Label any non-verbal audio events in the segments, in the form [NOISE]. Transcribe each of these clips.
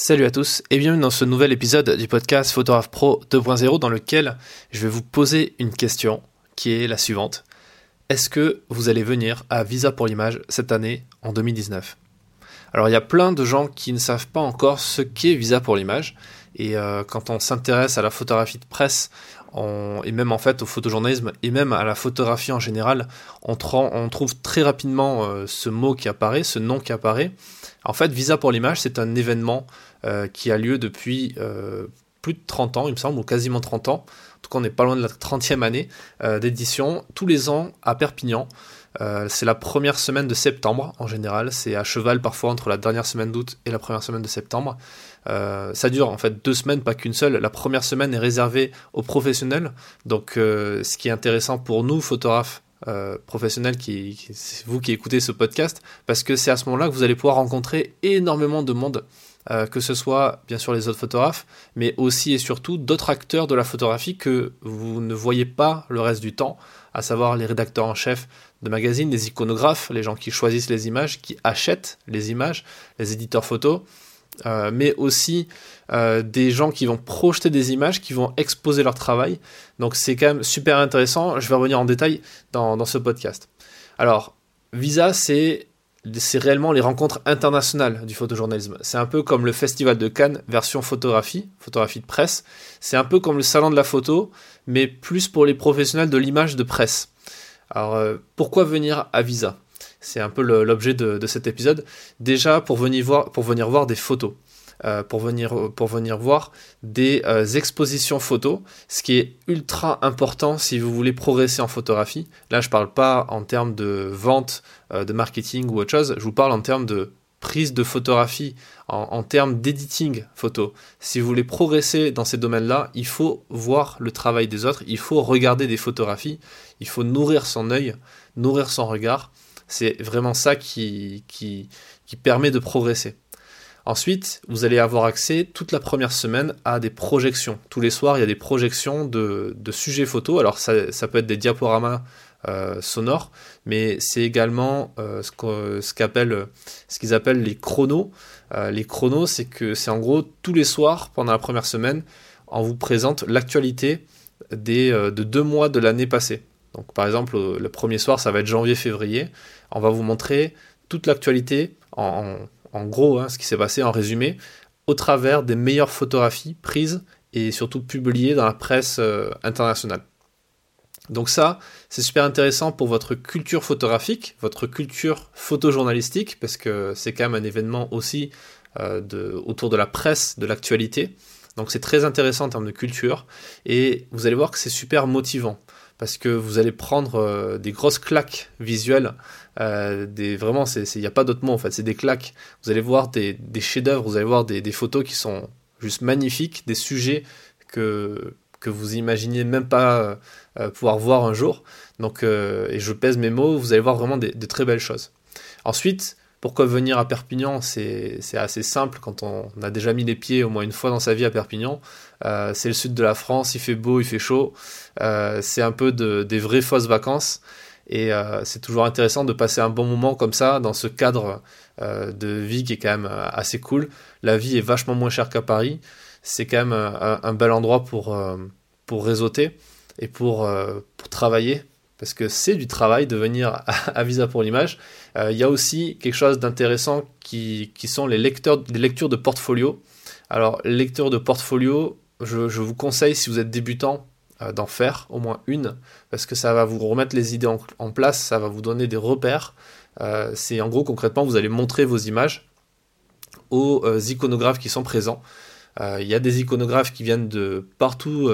Salut à tous et bienvenue dans ce nouvel épisode du podcast Photographe Pro 2.0 dans lequel je vais vous poser une question qui est la suivante. Est-ce que vous allez venir à Visa pour l'image cette année en 2019 Alors il y a plein de gens qui ne savent pas encore ce qu'est Visa pour l'image et euh, quand on s'intéresse à la photographie de presse et même en fait au photojournalisme et même à la photographie en général, on, trouve très rapidement euh, ce mot qui apparaît, ce nom qui apparaît. En fait, Visa pour l'image, c'est un événement euh, qui a lieu depuis plus de 30 ans, il me semble, ou quasiment 30 ans. En tout cas, on n'est pas loin de la 30e année d'édition, tous les ans à Perpignan. C'est la première semaine de septembre en général, c'est à cheval parfois entre la dernière semaine d'août et la première semaine de septembre. Euh, ça dure en fait deux semaines, pas qu'une seule. La première semaine est réservée aux professionnels. Donc, euh, ce qui est intéressant pour nous, photographes euh, professionnels, qui, vous qui écoutez ce podcast, parce que c'est à ce moment-là que vous allez pouvoir rencontrer énormément de monde. que ce soit bien sûr les autres photographes, mais aussi et surtout d'autres acteurs de la photographie que vous ne voyez pas le reste du temps, à savoir les rédacteurs en chef de magazines, les iconographes, les gens qui choisissent les images, qui achètent les images, les éditeurs photos, euh, mais aussi euh, des gens qui vont projeter des images, qui vont exposer leur travail. Donc c'est quand même super intéressant. Je vais revenir en détail dans, dans ce podcast. Alors, Visa, c'est c'est réellement les rencontres internationales du photojournalisme. C'est un peu comme le Festival de Cannes version photographie, photographie de presse. C'est un peu comme le salon de la photo, mais plus pour les professionnels de l'image de presse. Alors, euh, pourquoi venir à Visa? C'est un peu l'objet de, cet épisode. Déjà pour venir voir, pour venir voir des photos. Euh, pour, venir, pour venir voir des euh, expositions photos, ce qui est ultra important si vous voulez progresser en photographie. Là, je ne parle pas en termes de vente, euh, de marketing ou autre chose, je vous parle en termes de prise de photographie, en, termes d'editing photo. Si vous voulez progresser dans ces domaines-là, il faut voir le travail des autres, il faut regarder des photographies, il faut nourrir son œil, nourrir son regard c'est vraiment ça qui, qui, permet de progresser. Ensuite, vous allez avoir accès toute la première semaine à des projections. Tous les soirs, il y a des projections de, sujets photos. Alors, ça, peut être des diaporamas euh, sonores, mais c'est également euh, ce, ce qu'ils appellent les chronos. Euh, les chronos, c'est que c'est en gros tous les soirs, pendant la première semaine, on vous présente l'actualité de deux mois de l'année passée. Donc par exemple, le premier soir, ça va être janvier-février. On va vous montrer toute l'actualité, en, gros, hein, ce qui s'est passé en résumé, au travers des meilleures photographies prises et surtout publiées dans la presse euh, internationale. Donc ça, c'est super intéressant pour votre culture photographique, votre culture photojournalistique, parce que c'est quand même un événement aussi euh, autour de la presse, de l'actualité. Donc c'est très intéressant en termes de culture, et vous allez voir que c'est super motivant parce que vous allez prendre euh, des grosses claques visuelles. Euh, des, vraiment, il n'y a pas d'autre mot en fait, c'est des claques. Vous allez voir des, des chefs-d'œuvre, vous allez voir des, des, photos qui sont juste magnifiques, des sujets que, que vous imaginiez même pas euh, pouvoir voir un jour. Donc, et je pèse mes mots, vous allez voir vraiment de très belles choses. Ensuite, pourquoi venir à Perpignan C'est assez simple quand on a déjà mis les pieds au moins une fois dans sa vie à Perpignan. Euh, c'est le sud de la France, il fait beau, il fait chaud. Euh, c'est un peu de, des vraies fausses vacances. Et euh, c'est toujours intéressant de passer un bon moment comme ça, dans ce cadre de vie qui est quand même assez cool. La vie est vachement moins chère qu'à Paris. C'est quand même un, bel endroit pour, réseauter et pour travailler parce que c'est du travail de venir à, Visa pour l'image. Il y a aussi quelque chose d'intéressant qui, sont les, lecteurs, lectures de portfolio. Alors, lecture de portfolio, je, vous conseille, si vous êtes débutant, euh, d'en faire au moins une, parce que ça va vous remettre les idées en, place, ça va vous donner des repères. Euh, c'est en gros, concrètement, vous allez montrer vos images aux euh, iconographes qui sont présents. Il y a des iconographes qui viennent de partout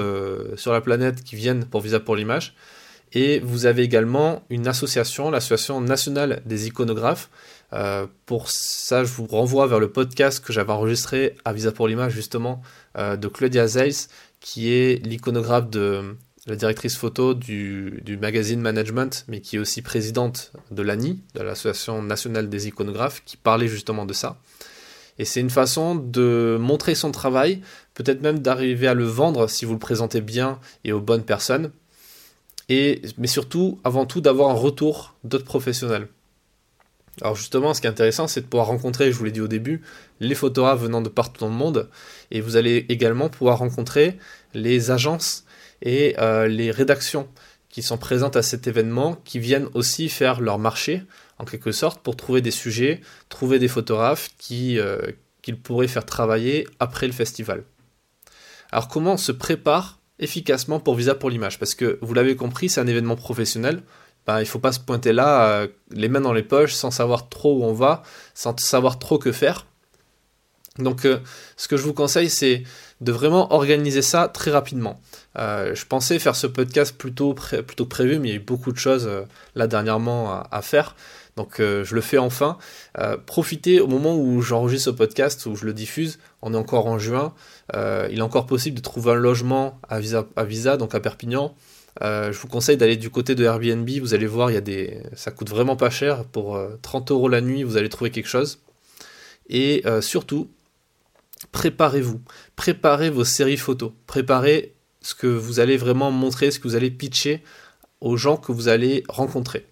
sur la planète, qui viennent pour Visa pour l'image. Et vous avez également une association, l'association nationale des iconographes. pour ça, je vous renvoie vers le podcast que j'avais enregistré à Visa pour l'image, justement, euh, de Claudia Zeiss, qui est l'iconographe de la directrice photo du, magazine Management, mais qui est aussi présidente de l'ANI, de l'Association nationale des iconographes, qui parlait justement de ça. Et c'est une façon de montrer son travail, peut-être même d'arriver à le vendre si vous le présentez bien et aux bonnes personnes. Mais surtout, avant tout, d'avoir un retour d'autres professionnels. Alors justement, ce qui est intéressant, c'est de pouvoir rencontrer, je vous l'ai dit au début, les photographes venant de partout dans le monde, et vous allez également pouvoir rencontrer les agences et euh, les rédactions qui sont présentes à cet événement, qui viennent aussi faire leur marché, en quelque sorte, pour trouver des sujets, trouver des photographes euh, qu'ils pourraient faire travailler après le festival. Alors comment on se prépare efficacement pour Visa pour l'image Parce que vous l'avez compris, c'est un événement professionnel, ben, il faut pas se pointer là, euh, les mains dans les poches, sans savoir trop où on va, sans savoir trop que faire. Donc, euh, ce que je vous conseille, c'est de vraiment organiser ça très rapidement. Euh, je pensais faire ce podcast plutôt, plutôt prévu, mais il y a eu beaucoup de choses là dernièrement à, faire. Donc, je le fais enfin. profitez au moment où j'enregistre ce podcast, où je le diffuse. On est encore en juin. il est encore possible de trouver un logement à Visa, à Visa donc à Perpignan. Euh, je vous conseille d'aller du côté de Airbnb. Vous allez voir, il y a des, ça coûte vraiment pas cher. Pour 30 euh, euros la nuit, vous allez trouver quelque chose. Et euh, surtout, préparez-vous. Préparez vos séries photos. Préparez ce que vous allez vraiment montrer, ce que vous allez pitcher aux gens que vous allez rencontrer.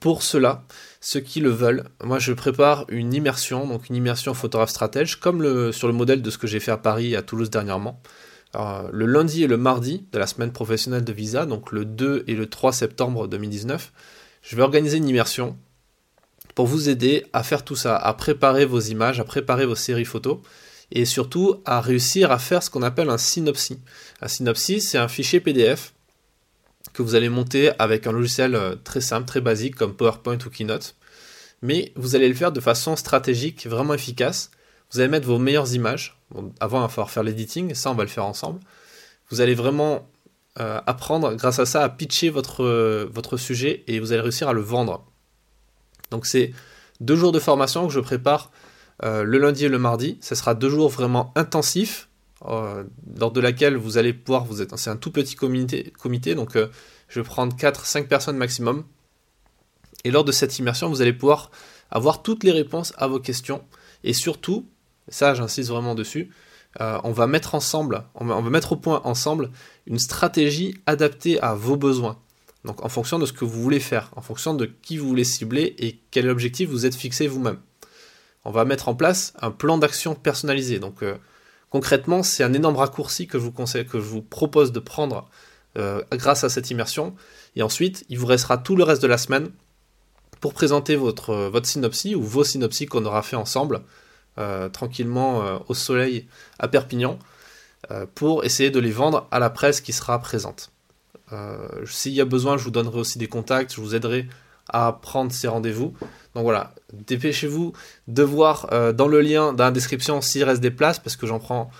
Pour cela, ceux qui le veulent, moi je prépare une immersion, donc une immersion photographe stratège, comme sur le modèle de ce que j'ai fait à Paris et à Toulouse dernièrement le lundi et le mardi de la semaine professionnelle de Visa, donc le 2 et le 3 septembre 2019, je vais organiser une immersion pour vous aider à faire tout ça, à préparer vos images, à préparer vos séries photos et surtout à réussir à faire ce qu'on appelle un synopsis. Un synopsis, c'est un fichier PDF que vous allez monter avec un logiciel euh, très simple, très basique comme PowerPoint ou Keynote, mais vous allez le faire de façon stratégique, vraiment efficace. Vous allez mettre vos meilleures images, avant, il va falloir faire l'editing, ça on va le faire ensemble. Vous allez vraiment euh, apprendre grâce à ça à pitcher votre, votre sujet et vous allez réussir à le vendre. Donc c'est deux jours de formation que je prépare euh, le lundi et le mardi. Ce sera deux jours vraiment intensifs, euh, lors de laquelle vous allez pouvoir, vous êtes, c'est un tout petit comité, donc je vais prendre 4-5 personnes maximum. Et lors de cette immersion, vous allez pouvoir avoir toutes les réponses à vos questions et surtout ça j'insiste vraiment dessus, euh, on va mettre ensemble, on va, mettre au point ensemble une stratégie adaptée à vos besoins. Donc en fonction de ce que vous voulez faire, en fonction de qui vous voulez cibler et quel objectif vous êtes fixé vous-même. On va mettre en place un plan d'action personnalisé. Donc euh, concrètement, c'est un énorme raccourci que je vous propose de prendre euh, grâce à cette immersion. Et ensuite, il vous restera tout le reste de la semaine pour présenter votre, votre synopsis ou vos synopsis qu'on aura fait ensemble euh, tranquillement euh, au soleil à Perpignan euh, pour essayer de les vendre à la presse qui sera présente. S'il y a besoin, je vous donnerai aussi des contacts, je vous aiderai à prendre ces rendez-vous. Donc voilà, dépêchez-vous de voir dans le lien dans la description s'il reste des places parce que j'en prends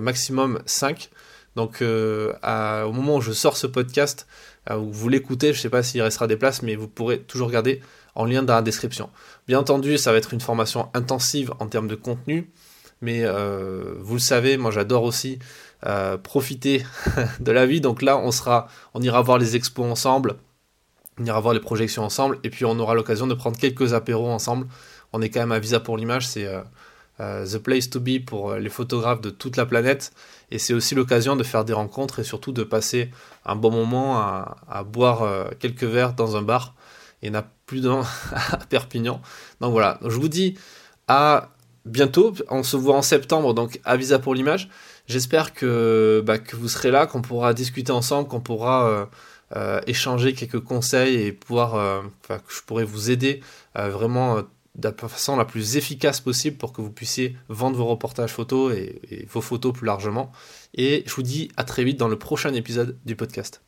maximum 5. Donc au moment où je sors ce podcast, où vous l'écoutez, je ne sais pas s'il restera des places, mais vous pourrez toujours regarder en lien dans la description. Bien entendu, ça va être une formation intensive en termes de contenu, mais euh, vous le savez, moi j'adore aussi euh, profiter [LAUGHS] de la vie. Donc là, on sera, on ira voir les expos ensemble, on ira voir les projections ensemble, et puis on aura l'occasion de prendre quelques apéros ensemble. On est quand même à Visa pour l'image, c'est euh, the place to be pour les photographes de toute la planète, et c'est aussi l'occasion de faire des rencontres et surtout de passer un bon moment à boire quelques verres dans un bar il n'y en a plus d'un [LAUGHS] à Perpignan. Donc voilà, je vous dis à bientôt. On se voit en septembre, donc à Visa pour l'image. J'espère que, bah, que vous serez là, qu'on pourra discuter ensemble, qu'on pourra euh, euh, échanger quelques conseils et pouvoir, euh, que je pourrai vous aider vraiment de la façon la plus efficace possible pour que vous puissiez vendre vos reportages photos et vos photos plus largement. Et je vous dis à très vite dans le prochain épisode du podcast.